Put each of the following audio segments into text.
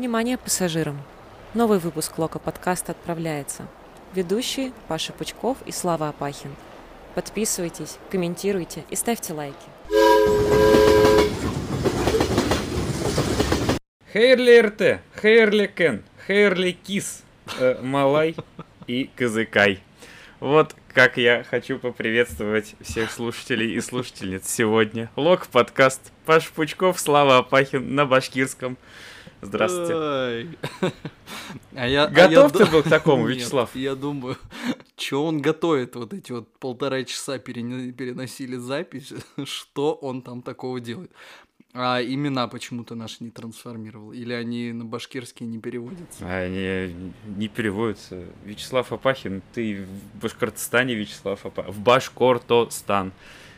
Внимание пассажирам! Новый выпуск Лока подкаста отправляется. Ведущие Паша Пучков и Слава Апахин. Подписывайтесь, комментируйте и ставьте лайки. Хейрли РТ, Хейрли Кен, Хейрли Кис, э, Малай и Казыкай. Вот как я хочу поприветствовать всех слушателей и слушательниц сегодня. Лог подкаст Паш Пучков, Слава Апахин на башкирском. Здравствуйте. Ой. А я, Готов а ты я... был к такому, Нет, Вячеслав? Я думаю, что он готовит вот эти вот полтора часа перене- переносили запись, что он там такого делает. А имена почему-то наши не трансформировал? Или они на башкирский не переводятся? Они не переводятся. Вячеслав Апахин, ты в Башкортостане, Вячеслав Апахин. В Башкортостан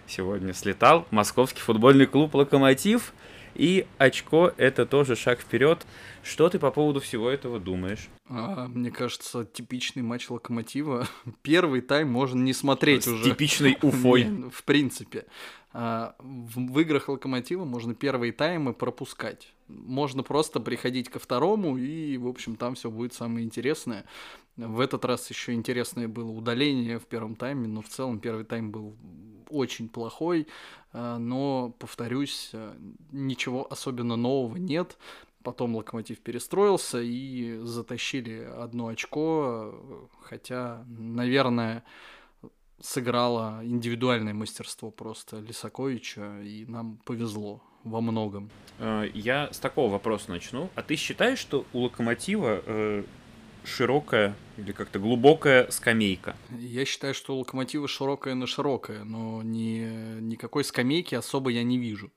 сегодня слетал. Московский футбольный клуб «Локомотив». И очко – это тоже шаг вперед. Что ты по поводу всего этого думаешь? А, мне кажется, типичный матч Локомотива. Первый тайм можно не смотреть С уже. типичной Уфой. Не, в принципе. А, В в играх Локомотива можно первые таймы пропускать. Можно просто приходить ко второму, и, в общем, там все будет самое интересное. В этот раз еще интересное было удаление в первом тайме, но в целом первый тайм был очень плохой. А, Но, повторюсь, а, ничего особенно нового нет. Потом Локомотив перестроился и затащили одно очко, хотя, наверное, сыграло индивидуальное мастерство просто Лисаковича, и нам повезло во многом. Э, Я с такого вопроса начну. А ты считаешь, что у Локомотива э, широкая или как-то глубокая скамейка? Я считаю, что у Локомотива широкая на широкая, но ни, никакой скамейки особо я не вижу.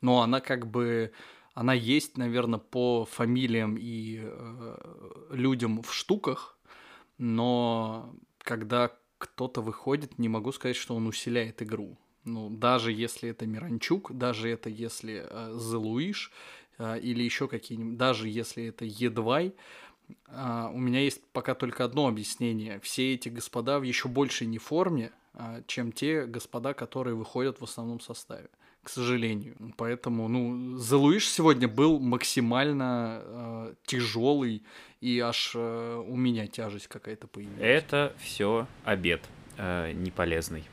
Но она как бы... Она есть, наверное, по фамилиям и э, людям в штуках, но когда кто-то выходит, не могу сказать, что он усиляет игру. Ну, даже если это Миранчук, даже это если э, Зелуиш э, или еще какие-нибудь, даже если это Едвай, а, у меня есть пока только одно объяснение. Все эти господа в еще большей не форме, а, чем те господа, которые выходят в основном составе. К сожалению. Поэтому, ну, Зелуиш сегодня был максимально тяжелый, и аж э, у меня тяжесть какая-то появилась. Это все обед э, неполезный.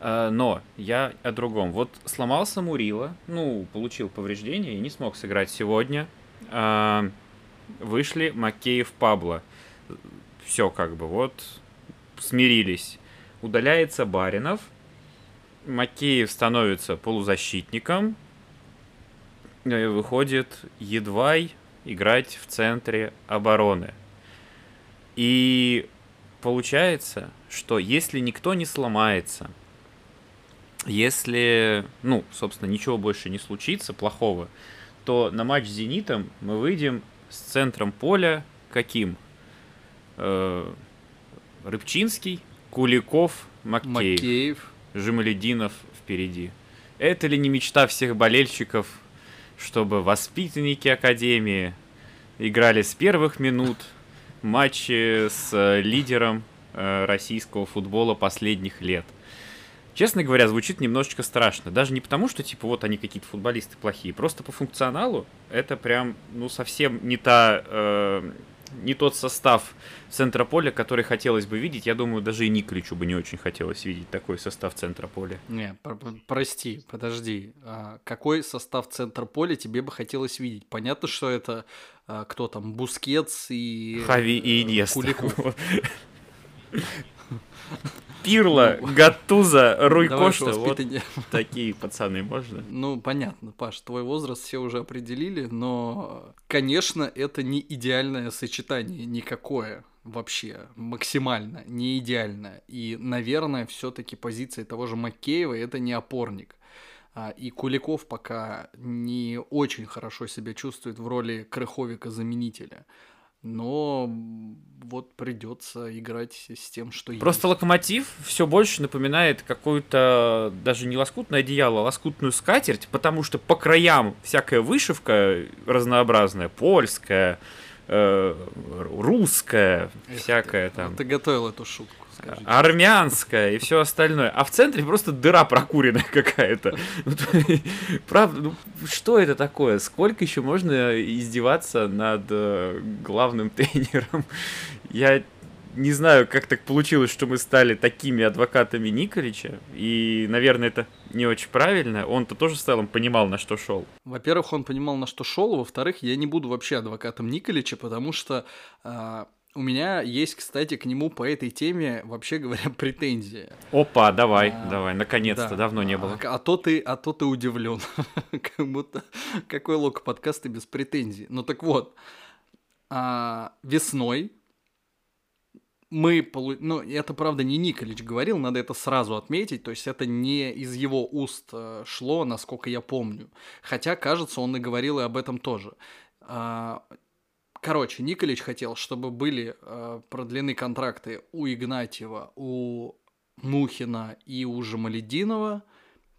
Э, но я о другом. Вот сломался Мурила, ну, получил повреждение и не смог сыграть сегодня. Э, вышли Макеев Пабло. Все как бы вот смирились. Удаляется Баринов. Макеев становится полузащитником. Э, Выходит Едвай играть в центре обороны. И получается, что если никто не сломается, если, ну, собственно, ничего больше не случится плохого, то на матч с «Зенитом» мы выйдем с центром поля каким? Э, Рыбчинский, Куликов, Макеев, Макеев. Жемалединов впереди. Это ли не мечта всех болельщиков, чтобы воспитанники Академии играли с первых минут матчи с лидером э, российского футбола последних лет? Честно говоря, звучит немножечко страшно. Даже не потому, что, типа, вот они какие-то футболисты плохие. Просто по функционалу это прям, ну, совсем не та... э, не тот состав центра поля, который хотелось бы видеть. Я думаю, даже и Николичу бы не очень хотелось видеть такой состав центра поля. Не, пр- пр- прости, подожди. А какой состав центра поля тебе бы хотелось видеть? Понятно, что это а, кто там, Бускетс и... Хави и э, Иньеста. Куликов. Пирло, Ну, Гаттузо, Руй Давай вот такие пацаны можно. Ну, понятно, Паш, твой возраст все уже определили, но, конечно, это не идеальное сочетание никакое вообще, максимально не идеальное. И, наверное, все-таки позиция того же Макеева это не опорник. А, И Куликов пока не очень хорошо себя чувствует в роли крыховика-заменителя. Но вот придется играть с тем, что Просто есть. локомотив все больше напоминает какую-то даже не лоскутное одеяло, а лоскутную скатерть, потому что по краям всякая вышивка разнообразная, польская, э, русская, Эх всякая ты, там. Ты готовил эту шутку. Скажите. армянская и все остальное. А в центре просто дыра прокуренная какая-то. Ну, Правда, ну что это такое? Сколько еще можно издеваться над э, главным тренером? Я не знаю, как так получилось, что мы стали такими адвокатами Николича. И, наверное, это не очень правильно. Он-то тоже в целом понимал, на что шел. Во-первых, он понимал, на что шел, во-вторых, я не буду вообще адвокатом Николича, потому что а, у меня есть, кстати, к нему по этой теме, вообще говоря, претензии. Опа, давай, А, давай, наконец-то, Да. давно не А- было. А, то ты, а то ты удивлен, как будто какой лок подкаста без претензий. Ну так вот, а, весной мы, полу- ну это правда не Николич говорил, надо это сразу отметить, то есть это не из его уст э, шло, насколько я помню. Хотя, кажется, он и говорил и об этом тоже. Короче, Николич хотел, чтобы были э, продлены контракты у Игнатьева, у Мухина и у Жамалединова,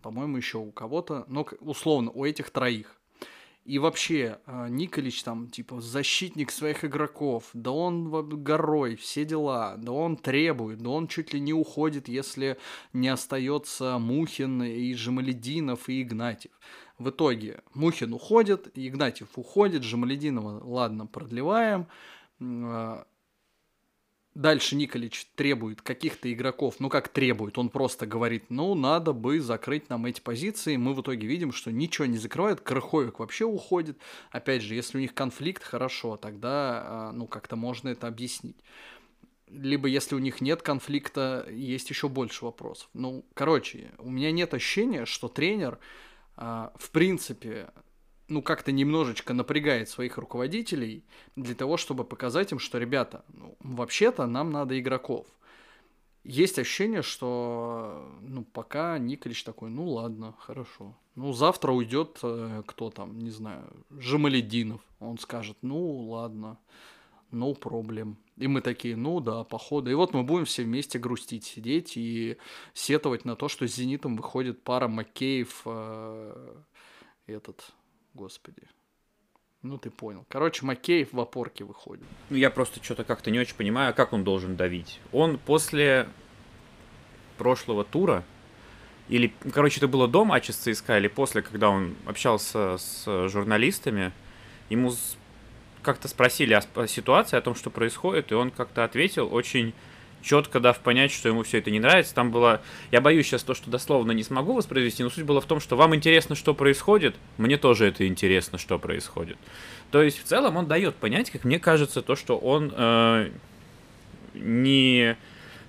по-моему, еще у кого-то, но условно у этих троих. И вообще, э, Николич там, типа, защитник своих игроков, да он горой, все дела, да он требует, да он чуть ли не уходит, если не остается Мухин и Жамалединов и Игнатьев. В итоге Мухин уходит, Игнатьев уходит, Жамалединова, ладно, продлеваем. А, Дальше Николич требует каких-то игроков, ну как требует, он просто говорит, ну надо бы закрыть нам эти позиции. Мы в итоге видим, что ничего не закрывают, Крыховик вообще уходит. Опять же, если у них конфликт, хорошо, тогда а, ну как-то можно это объяснить. Либо если у них нет конфликта, есть еще больше вопросов. Ну, короче, у меня нет ощущения, что тренер, в принципе, ну, как-то немножечко напрягает своих руководителей для того, чтобы показать им, что, ребята, ну, вообще-то нам надо игроков. Есть ощущение, что, ну, пока Николич такой, ну, ладно, хорошо. Ну, завтра уйдет э, кто там, не знаю, Жамалединов. Он скажет, ну, ладно, no problem. И мы такие, ну да, походу. И вот мы будем все вместе грустить, сидеть и сетовать на то, что с «Зенитом» выходит пара Макеев, э, этот, господи. Ну, ты понял. Короче, Макеев в опорке выходит. Ну, я просто что-то как-то не очень понимаю, а как он должен давить. Он после прошлого тура, или, ну, короче, это было до матча с ЦСКА, или после, когда он общался с журналистами, ему как-то спросили о, ситуации, о том, что происходит, и он как-то ответил очень четко дав понять, что ему все это не нравится. Там было... Я боюсь сейчас то, что дословно не смогу воспроизвести, но суть была в том, что вам интересно, что происходит, мне тоже это интересно, что происходит. То есть в целом он дает понять, как мне кажется, то, что он э, не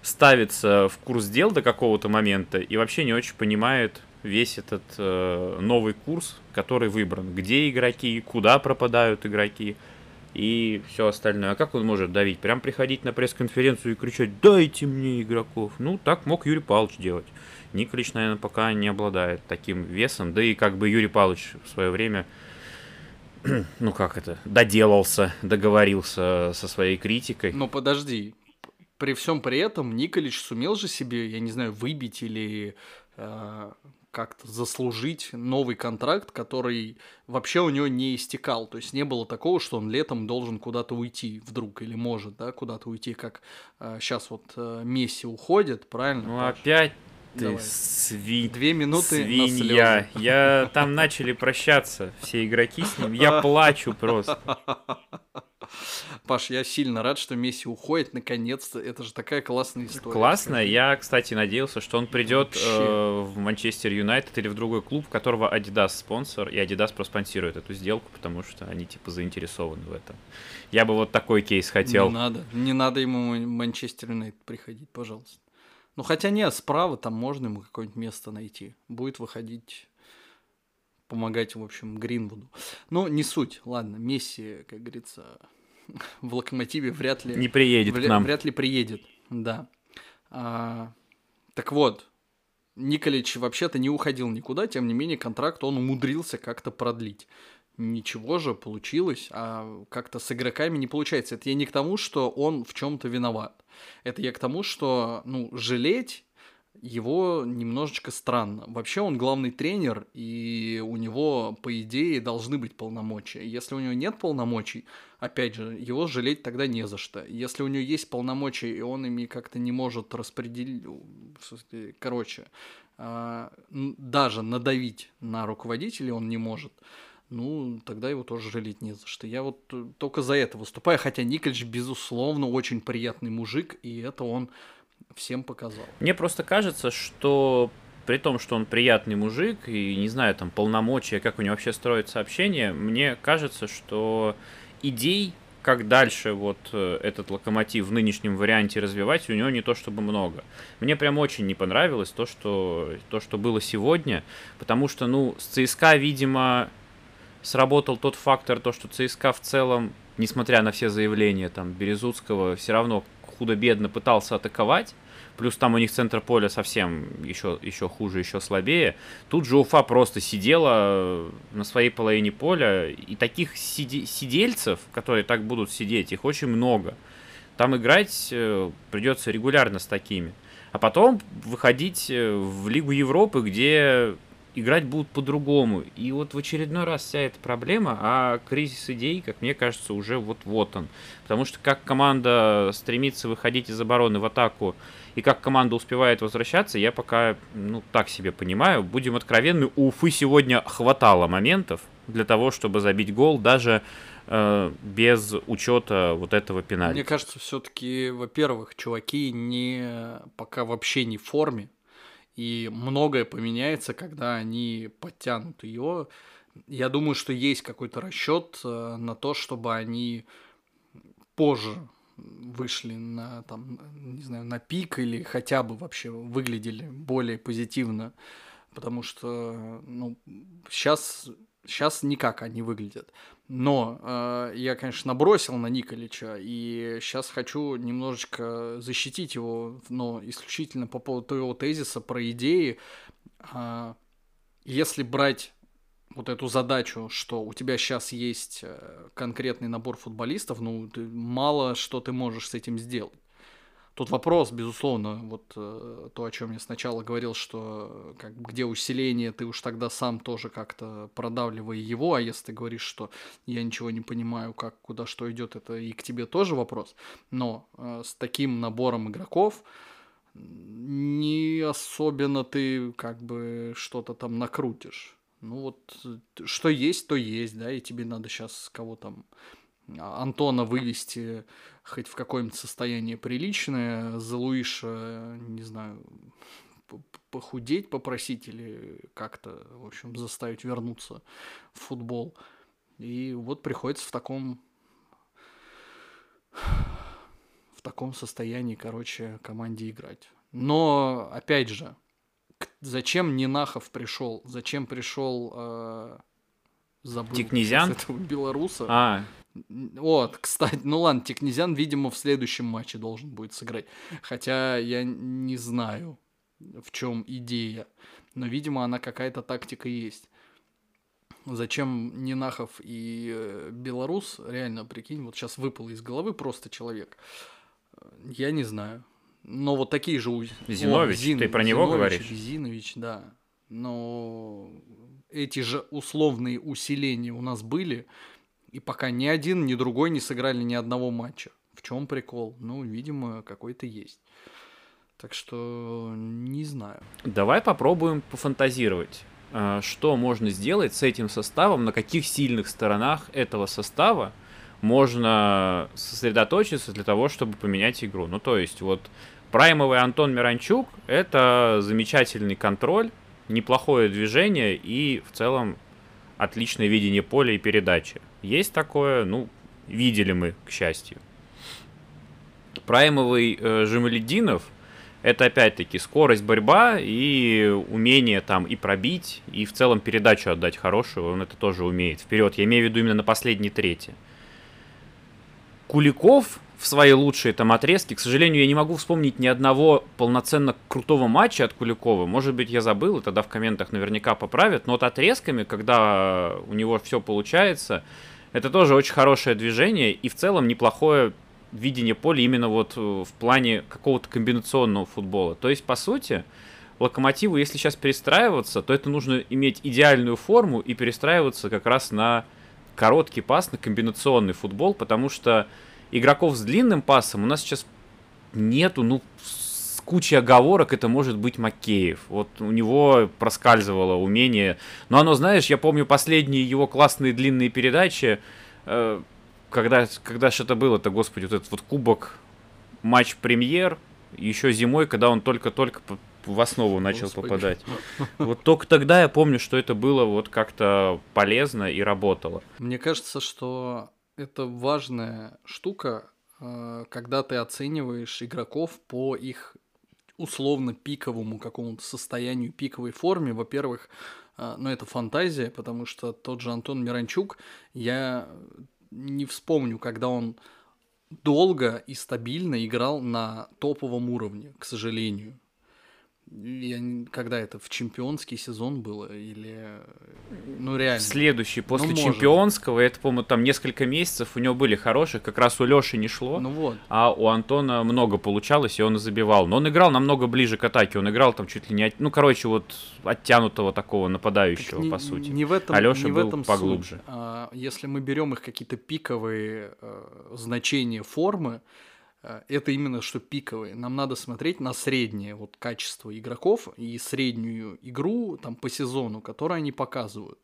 ставится в курс дел до какого-то момента и вообще не очень понимает весь этот э, новый курс, который выбран. Где игроки, куда пропадают игроки и все остальное. А как он может давить? Прям приходить на пресс-конференцию и кричать «Дайте мне игроков!» Ну, так мог Юрий Павлович делать. Николич, наверное, пока не обладает таким весом. Да и как бы Юрий Павлович в свое время ну как это, доделался, договорился со своей критикой. Но подожди, при всем при этом Николич сумел же себе, я не знаю, выбить или э, как-то заслужить новый контракт, который вообще у него не истекал. То есть не было такого, что он летом должен куда-то уйти вдруг или может, да, куда-то уйти, как сейчас вот э, Месси уходит, правильно? Ну Паш? опять ты сви... Две минуты свинья. Я там начали прощаться, все игроки с ним. Я плачу просто. Паш, я сильно рад, что Месси уходит, наконец-то. Это же такая классная история. Классно. Скажи. Я, кстати, надеялся, что он придет Вообще. э, в Манчестер Юнайтед или в другой клуб, которого Adidas спонсор, и Adidas проспонсирует эту сделку, потому что они типа заинтересованы в этом. Я бы вот такой кейс хотел. Не надо. Не надо ему в Манчестер Юнайтед приходить, пожалуйста. Ну, хотя нет, справа там можно ему какое-нибудь место найти. Будет выходить, помогать, в общем, Гринвуду. Но не суть. Ладно, Месси, как говорится, в Локомотиве вряд ли... Не приедет к вря- нам. Вряд ли приедет, да. А, так вот, Николич вообще-то не уходил никуда, тем не менее контракт он умудрился как-то продлить. Ничего же получилось, а как-то с игроками не получается. Это я не к тому, что он в чем-то виноват. Это я к тому, что, ну, жалеть его немножечко странно. Вообще он главный тренер, и у него, по идее, должны быть полномочия. Если у него нет полномочий, опять же, его жалеть тогда не за что. Если у него есть полномочия, и он ими как-то не может распределить... Короче, а, даже надавить на руководителя он не может, ну, тогда его тоже жалеть не за что. Я вот э, только за это выступаю, хотя Никольч, безусловно, очень приятный мужик, и это он всем показал. Мне просто кажется, что при том, что он приятный мужик и, не знаю, там, полномочия, как у него вообще строится общение, мне кажется, что идей, как дальше вот э, этот локомотив в нынешнем варианте развивать, у него не то чтобы много. Мне прям очень не понравилось то, что, то, что было сегодня, потому что, ну, с ЦСКА, видимо, сработал тот фактор, то, что ЦСКА в целом, несмотря на все заявления там Березутского, все равно худо-бедно пытался атаковать, плюс там у них центр поля совсем еще, еще хуже, еще слабее. Тут же Уфа просто сидела на своей половине поля, и таких сиди- сидельцев, которые так будут сидеть, их очень много. Там играть э, придется регулярно с такими. А потом выходить э, в Лигу Европы, где играть будут по-другому. И вот в очередной раз вся эта проблема, а кризис идей, как мне кажется, уже вот-вот он. Потому что как команда стремится выходить из обороны в атаку, и как команда успевает возвращаться, я пока, ну, так себе понимаю. Будем откровенны, у Уфы сегодня хватало моментов для того, чтобы забить гол, даже э, без учета вот этого пенальти. Мне кажется, все-таки, во-первых, чуваки не пока вообще не в форме, и многое поменяется, когда они подтянут ее. Я думаю, что есть какой-то расчет э, на то, чтобы они позже вышли на там, не знаю, на пик или хотя бы вообще выглядели более позитивно, потому что ну, сейчас Сейчас никак они выглядят. Но э, я, конечно, набросил на Николича, и сейчас хочу немножечко защитить его, но исключительно по поводу твоего тезиса про идеи. Э, если брать вот эту задачу, что у тебя сейчас есть э, конкретный набор футболистов, ну, ты, мало что ты можешь с этим сделать. Тут вопрос, безусловно, вот э, то, о чем я сначала говорил, что как, где усиление, ты уж тогда сам тоже как-то продавливай его, а если ты говоришь, что я ничего не понимаю, как, куда что идет, это и к тебе тоже вопрос. Но э, с таким набором игроков не особенно ты как бы что-то там накрутишь. Ну вот, что есть, то есть, да, и тебе надо сейчас кого там Антона вывести хоть в какое-нибудь состояние приличное, за Луиша, не знаю, похудеть попросить или как-то, в общем, заставить вернуться в футбол. И вот приходится в таком в таком состоянии, короче, команде играть. Но, опять же, зачем Нинахов пришел? Зачем пришел э, забыл Тикнезян? этого белоруса? А, вот, кстати, ну ладно, Тикнезян, видимо, в следующем матче должен будет сыграть. Хотя я не знаю, в чем идея. Но, видимо, она какая-то тактика есть. Зачем Нинахов и э, Белорус, реально, прикинь, вот сейчас выпал из головы просто человек. Я не знаю. Но вот такие же... Зинович, О, Зин... ты про него Зинович, говоришь? Зинович, да. Но эти же условные усиления у нас были, и пока ни один, ни другой не сыграли ни одного матча. В чем прикол? Ну, видимо, какой-то есть. Так что не знаю. Давай попробуем пофантазировать. А, что можно сделать с этим составом, на каких сильных сторонах этого состава можно сосредоточиться для того, чтобы поменять игру. Ну, то есть, вот праймовый Антон Миранчук — это замечательный контроль, неплохое движение и в целом отличное видение поля и передачи. Есть такое, ну, видели мы, к счастью. Праймовый э, Жемалединов это опять-таки скорость борьба и умение там и пробить, и в целом передачу отдать хорошую, он это тоже умеет. Вперед, я имею в виду именно на последней трети. Куликов в свои лучшие там отрезки. К сожалению, я не могу вспомнить ни одного полноценно крутого матча от Куликова. Может быть, я забыл, и тогда в комментах наверняка поправят. Но вот отрезками, когда у него все получается, это тоже очень хорошее движение и в целом неплохое видение поля именно вот э, в плане какого-то комбинационного футбола. То есть, по сути, Локомотиву, если сейчас перестраиваться, то это нужно иметь идеальную форму и перестраиваться как раз на короткий пас, на комбинационный футбол, потому что игроков с длинным пасом у нас сейчас нету, ну, с кучей оговорок это может быть Макеев. Вот у него проскальзывало умение. Но оно, знаешь, я помню последние его классные длинные передачи, э, когда, когда что-то было-то, господи, вот этот вот кубок, матч премьер, еще зимой, когда он только-только в основу начал Господи. попадать. Вот только тогда я помню, что это было вот как-то полезно и работало. Мне кажется, что это важная штука, э, когда ты оцениваешь игроков по их условно пиковому какому-то состоянию, пиковой форме. Во-первых, э, ну это фантазия, потому что тот же Антон Миранчук, я не вспомню, когда он долго и стабильно играл на топовом уровне, к сожалению. Я, когда это, в чемпионский сезон было или... Ну, реально. Следующий, после ну, чемпионского, это, по-моему, там несколько месяцев у него были хорошие, как раз у Лёши не шло, ну вот. а у Антона много получалось, и он забивал. Но он играл намного ближе к атаке, он играл там чуть ли не... От... Ну, короче, вот оттянутого такого нападающего, не, по сути. Не в этом, а Лёша не был в этом поглубже. Суть. А, если мы берем их какие-то пиковые э, значения формы, Э, это именно что пиковые. Нам надо смотреть на среднее вот качество игроков и среднюю игру там по сезону, которую они показывают.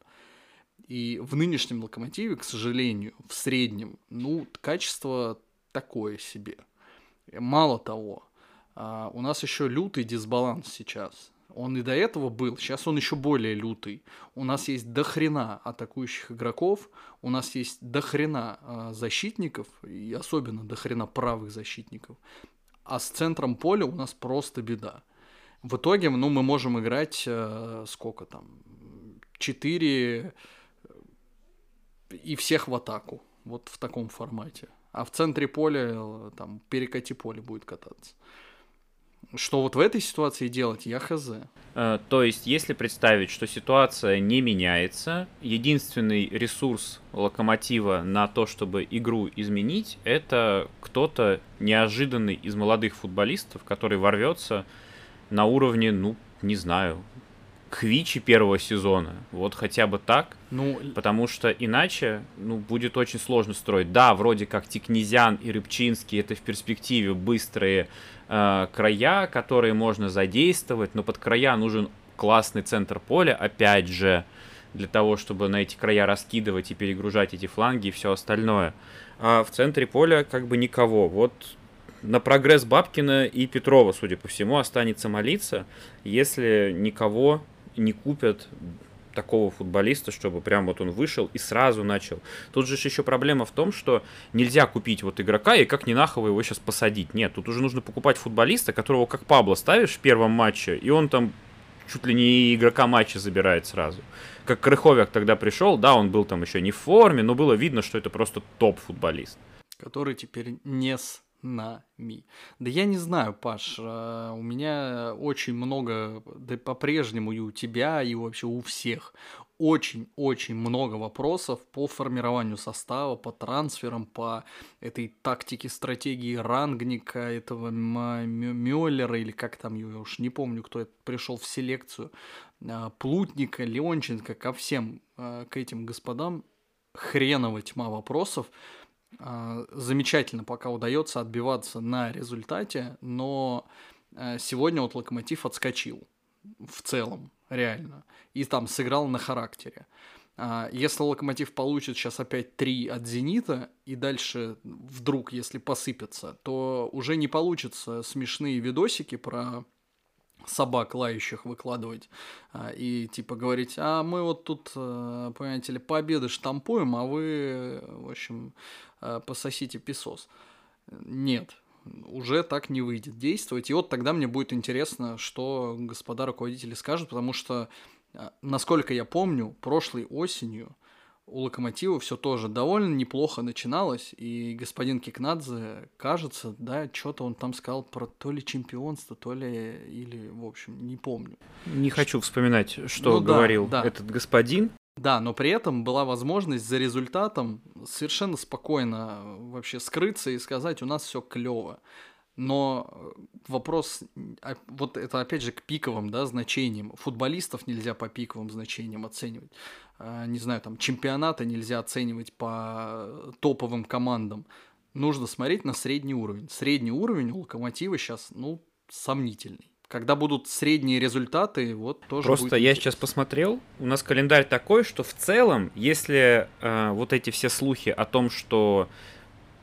И в нынешнем локомотиве, к сожалению, в среднем, ну, качество такое себе. Мало того, а, у нас еще лютый дисбаланс сейчас. Он и до этого был, сейчас он еще более лютый. У нас есть дохрена атакующих игроков, у нас есть дохрена э, защитников, и особенно дохрена правых защитников. А с центром поля у нас просто беда. В итоге, ну, мы можем играть э, сколько там? Четыре э, и всех в атаку. Вот в таком формате. А в центре поля, э, там, перекати поле будет кататься. Что вот в этой ситуации делать, я хз. Э, то есть, если представить, что ситуация не меняется, единственный ресурс локомотива на то, чтобы игру изменить, это кто-то неожиданный из молодых футболистов, который ворвется на уровне, ну, не знаю, Хвичи первого сезона. Вот хотя бы так. Ну, потому что иначе, ну, будет очень сложно строить. Да, вроде как Тикнезян и Рыбчинский это в перспективе быстрые э, края, которые можно задействовать, но под края нужен классный центр поля, опять же, для того, чтобы на эти края раскидывать и перегружать эти фланги и все остальное. А в центре поля как бы никого. Вот на прогресс Бабкина и Петрова, судя по всему, останется молиться, если никого не купят такого футболиста, чтобы прям вот он вышел и сразу начал. Тут же еще проблема в том, что нельзя купить вот игрока и как нахово его сейчас посадить. Нет, тут уже нужно покупать футболиста, которого как Пабло ставишь в первом матче, и он там чуть ли не игрока матча забирает сразу. Как Крыховик тогда пришел, да, он был там еще не в форме, но было видно, что это просто топ-футболист. Который теперь не с нами. Да я не знаю, Паш, а, у меня очень много, да по-прежнему и у тебя, и вообще у всех, очень-очень много вопросов по формированию состава, по трансферам, по этой тактике, стратегии Рангника, этого Мюллера, или как там его, уж не помню, кто пришел в селекцию, а, Плутника, Леонченко, ко всем, а, к этим господам хреново тьма вопросов, замечательно пока удается отбиваться на результате, но э, сегодня вот Локомотив отскочил в целом, реально, и там сыграл на характере. А, если Локомотив получит сейчас опять три от Зенита, и дальше вдруг, если посыпется, то уже не получится смешные видосики про собак лающих выкладывать а, и типа говорить, а мы вот тут, э, понимаете ли, победы штампуем, а вы, в общем, э, пососите песос. Нет, уже так не выйдет действовать. И вот тогда мне будет интересно, что господа руководители скажут, потому что, э, насколько я помню, прошлой осенью у Локомотива все тоже довольно неплохо начиналось, и господин Кикнадзе, кажется, да, что-то он там сказал про то ли чемпионство, то ли, или, в общем, не помню. Не хочу вспоминать, что ну, говорил да, да. этот господин. Да, но при этом была возможность за результатом совершенно спокойно вообще скрыться и сказать, у нас все клево. Но э, вопрос, а, вот это опять же к пиковым да, значениям. Футболистов нельзя по пиковым значениям оценивать. А, не знаю, там чемпионаты нельзя оценивать по топовым командам. Нужно смотреть на средний уровень. Средний уровень у Локомотива сейчас, ну, сомнительный. Когда будут средние результаты, вот тоже. Просто будет я сейчас посмотрел, у нас календарь такой, что в целом, если э, вот эти все слухи о том, что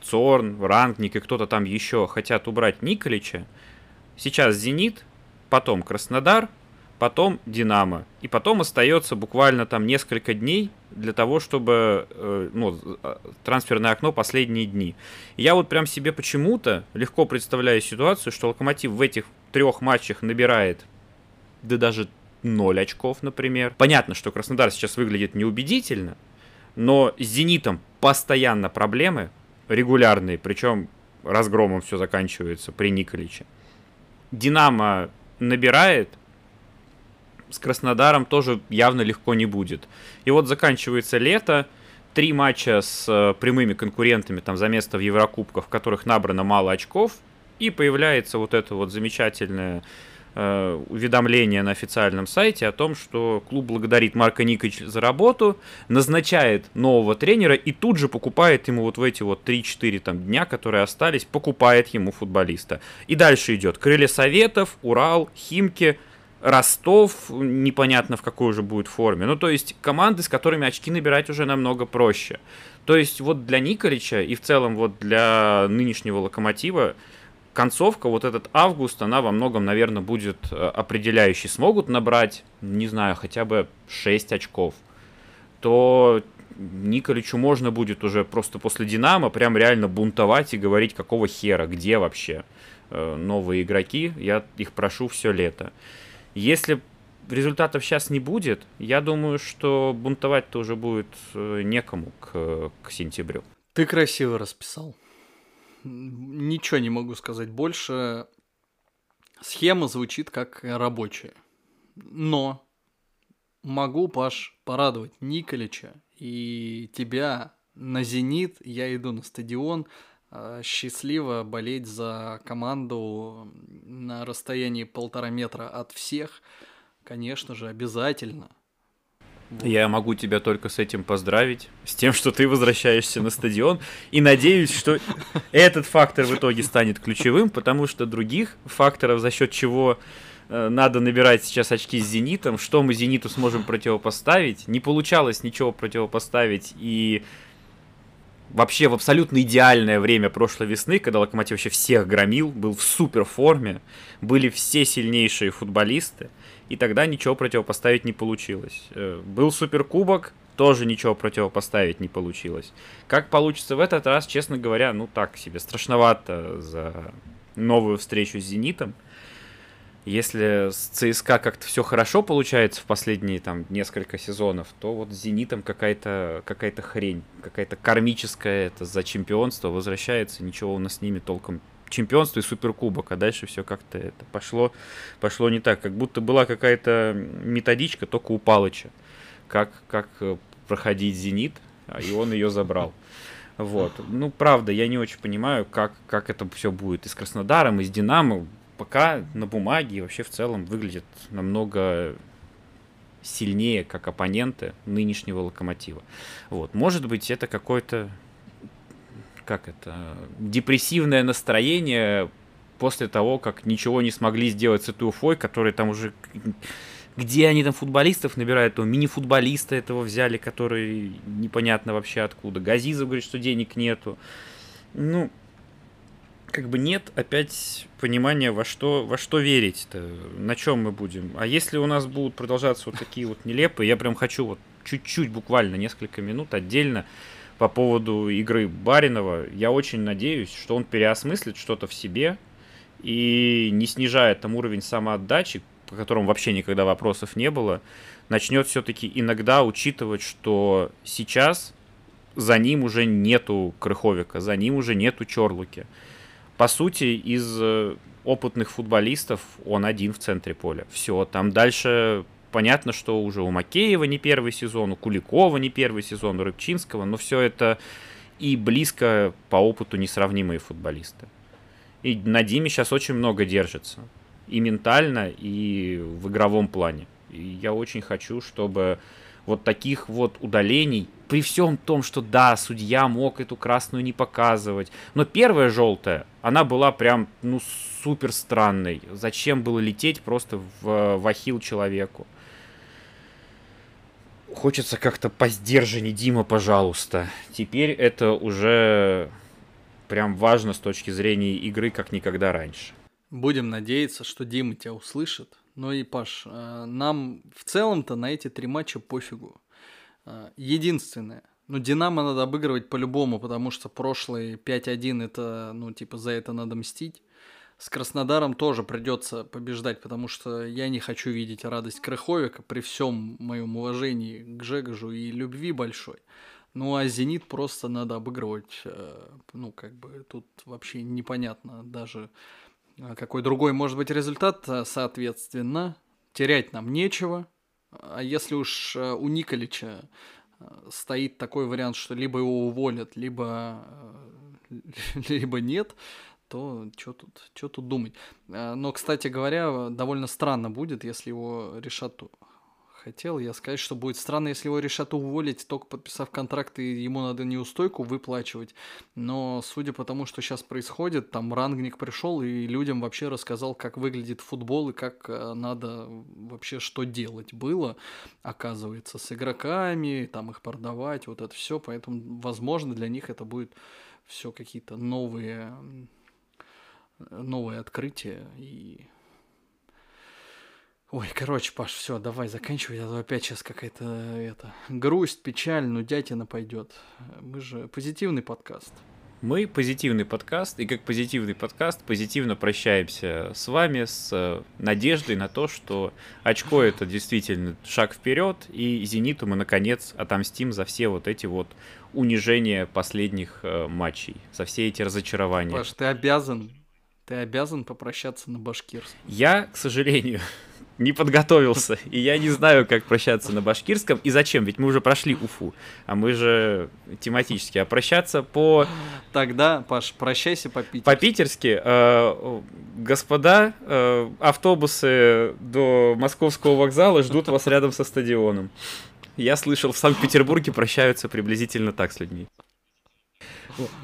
Цорн, Рангник и кто-то там еще хотят убрать Николича, сейчас Зенит, потом Краснодар, потом Динамо. И потом остается буквально там несколько дней для того, чтобы э, ну, э, трансферное окно последние дни. Я вот прям себе почему-то легко представляю ситуацию, что Локомотив в этих трех матчах набирает, да даже 0 очков, например. Понятно, что Краснодар сейчас выглядит неубедительно, но с Зенитом постоянно проблемы, регулярные, причем разгромом все заканчивается при Николиче. Динамо набирает, с Краснодаром тоже явно легко не будет. И вот заканчивается лето, три матча с э, прямыми конкурентами там за место в Еврокубках, в которых набрано мало очков, и появляется вот это вот замечательное уведомление на официальном сайте о том, что клуб благодарит Марка Никовича за работу, назначает нового тренера и тут же покупает ему вот в эти вот 3-4 там дня, которые остались, покупает ему футболиста. И дальше идет Крылья Советов, Урал, Химки, Ростов, непонятно в какой уже будет форме. Ну, то есть команды, с которыми очки набирать уже намного проще. То есть вот для Николича и в целом вот для нынешнего Локомотива концовка, вот этот август, она во многом, наверное, будет э, определяющей. Смогут набрать, не знаю, хотя бы 6 очков, то Николичу можно будет уже просто после Динамо прям реально бунтовать и говорить, какого хера, где вообще э, новые игроки, я их прошу все лето. Если результатов сейчас не будет, я думаю, что бунтовать-то уже будет э, некому к, к сентябрю. Ты красиво расписал. Ничего не могу сказать больше. Схема звучит как рабочая. Но могу, Паш, порадовать Николича и тебя на «Зенит». Я иду на стадион. А, счастливо болеть за команду на расстоянии полтора метра от всех. Конечно же, обязательно. Я могу тебя только с этим поздравить, с тем, что ты возвращаешься на стадион, и надеюсь, что этот фактор в итоге станет ключевым, потому что других факторов, за счет чего э, надо набирать сейчас очки с «Зенитом», что мы «Зениту» сможем противопоставить, не получалось ничего противопоставить, и вообще в абсолютно идеальное время прошлой весны, когда Локомотив вообще всех громил, был в супер форме, были все сильнейшие футболисты, и тогда ничего противопоставить не получилось. Э, был суперкубок, тоже ничего противопоставить не получилось. Как получится в этот раз, честно говоря, ну так себе, страшновато за новую встречу с «Зенитом». Если с ЦСКА как-то все хорошо получается в последние там несколько сезонов, то вот с Зенитом какая-то какая хрень, какая-то кармическая это за чемпионство возвращается, ничего у нас с ними толком чемпионство и суперкубок, а дальше все как-то это пошло, пошло не так. Как будто была какая-то методичка только у Палыча, как, как э, проходить Зенит, а и он ее забрал. Вот. Ну, правда, я не очень понимаю, как, как это все будет и с Краснодаром, и с Динамо. Пока на бумаге и вообще в целом выглядит намного сильнее, как оппоненты нынешнего локомотива. Вот. Может быть, это какой-то как это, депрессивное настроение после того, как ничего не смогли сделать с этой Уфой, который там уже... Где они там футболистов набирают? То мини-футболиста этого взяли, который непонятно вообще откуда. Газизов говорит, что денег нету. Ну, как бы нет опять понимания, во что, во что верить-то, на чем мы будем. А если у нас будут продолжаться вот такие вот нелепые, я прям хочу вот чуть-чуть, буквально несколько минут отдельно по поводу игры Баринова. Я очень надеюсь, что он переосмыслит что-то в себе и не снижая там уровень самоотдачи, по которому вообще никогда вопросов не было, начнет все-таки иногда учитывать, что сейчас за ним уже нету Крыховика, за ним уже нету Чорлуки. По сути, из э, опытных футболистов он один в центре поля. Все, там дальше Понятно, что уже у Макеева не первый сезон, у Куликова не первый сезон, у Рыбчинского, но все это и близко по опыту несравнимые футболисты. И на Диме сейчас очень много держится. И ментально, и в игровом плане. И я очень хочу, чтобы вот таких вот удалений, при всем том, что да, судья мог эту красную не показывать, но первая желтая, она была прям, ну, супер странной. Зачем было лететь просто в, в ахилл человеку? Хочется как-то по сдержанней, Дима, пожалуйста. Теперь это уже прям важно с точки зрения игры, как никогда раньше. Будем надеяться, что Дима тебя услышит. Ну и, Паш, э, нам в целом-то на эти три матча пофигу. Э, единственное, ну, Динамо надо обыгрывать по-любому, потому что прошлые 5-1 это, ну, типа, за это надо мстить. С Краснодаром тоже придется побеждать, потому что я не хочу видеть радость Крыховика при всем моем уважении к Жегожу и любви большой. Ну а Зенит просто надо обыгрывать. Э, ну, как бы тут вообще непонятно даже э, какой другой может быть результат. Э, соответственно, терять нам нечего. А если уж у Николича стоит такой вариант, что либо его уволят, либо, либо нет, то что тут, что тут думать. Но, кстати говоря, довольно странно будет, если его решат Хотел я сказать, что будет странно, если его решат уволить, только подписав контракт, и ему надо неустойку выплачивать. Но судя по тому, что сейчас происходит, там рангник пришел и людям вообще рассказал, как выглядит футбол и как э, надо вообще что делать было, оказывается, с игроками, там их продавать, вот это все. Поэтому, возможно, для них это будет все какие-то новые новые открытия и Ой, короче, Паш, все, давай заканчивай, а то опять сейчас какая-то это грусть, печаль, ну дятина пойдет. Мы же позитивный подкаст. Мы позитивный подкаст, и как позитивный подкаст позитивно прощаемся с вами с э, надеждой на то, что очко это действительно шаг вперед, и Зениту мы наконец отомстим за все вот эти вот унижения последних э, матчей, за все эти разочарования. Паш, ты обязан, ты обязан попрощаться на башкирском. Я, к сожалению, не подготовился, и я не знаю, как прощаться на башкирском, и зачем, ведь мы уже прошли Уфу, а мы же тематически, а прощаться по... Тогда, Паш, прощайся по-питерски. По-питерски, э, господа, э, автобусы до московского вокзала ждут вас рядом со стадионом. Я слышал, в Санкт-Петербурге прощаются приблизительно так с людьми.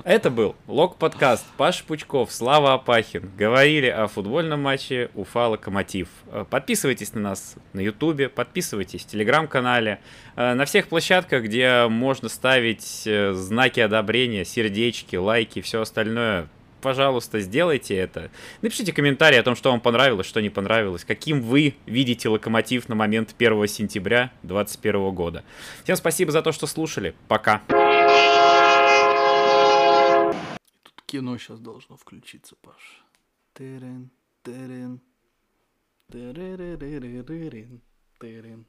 Это был Лок Подкаст. Паш Пучков, Слава Апахин. Говорили о футбольном матче Уфа Локомотив. Э, подписывайтесь на нас на Ютубе, подписывайтесь в Телеграм-канале, э, на всех площадках, где можно ставить э, знаки одобрения, сердечки, лайки, все остальное. Пожалуйста, сделайте это. Напишите комментарий о том, что вам понравилось, что не понравилось, каким вы видите локомотив на момент 1 сентября 2021 года. Всем спасибо за то, что слушали. Пока кино сейчас должно включиться, Паш. Терен, терен, терен, терен, терен.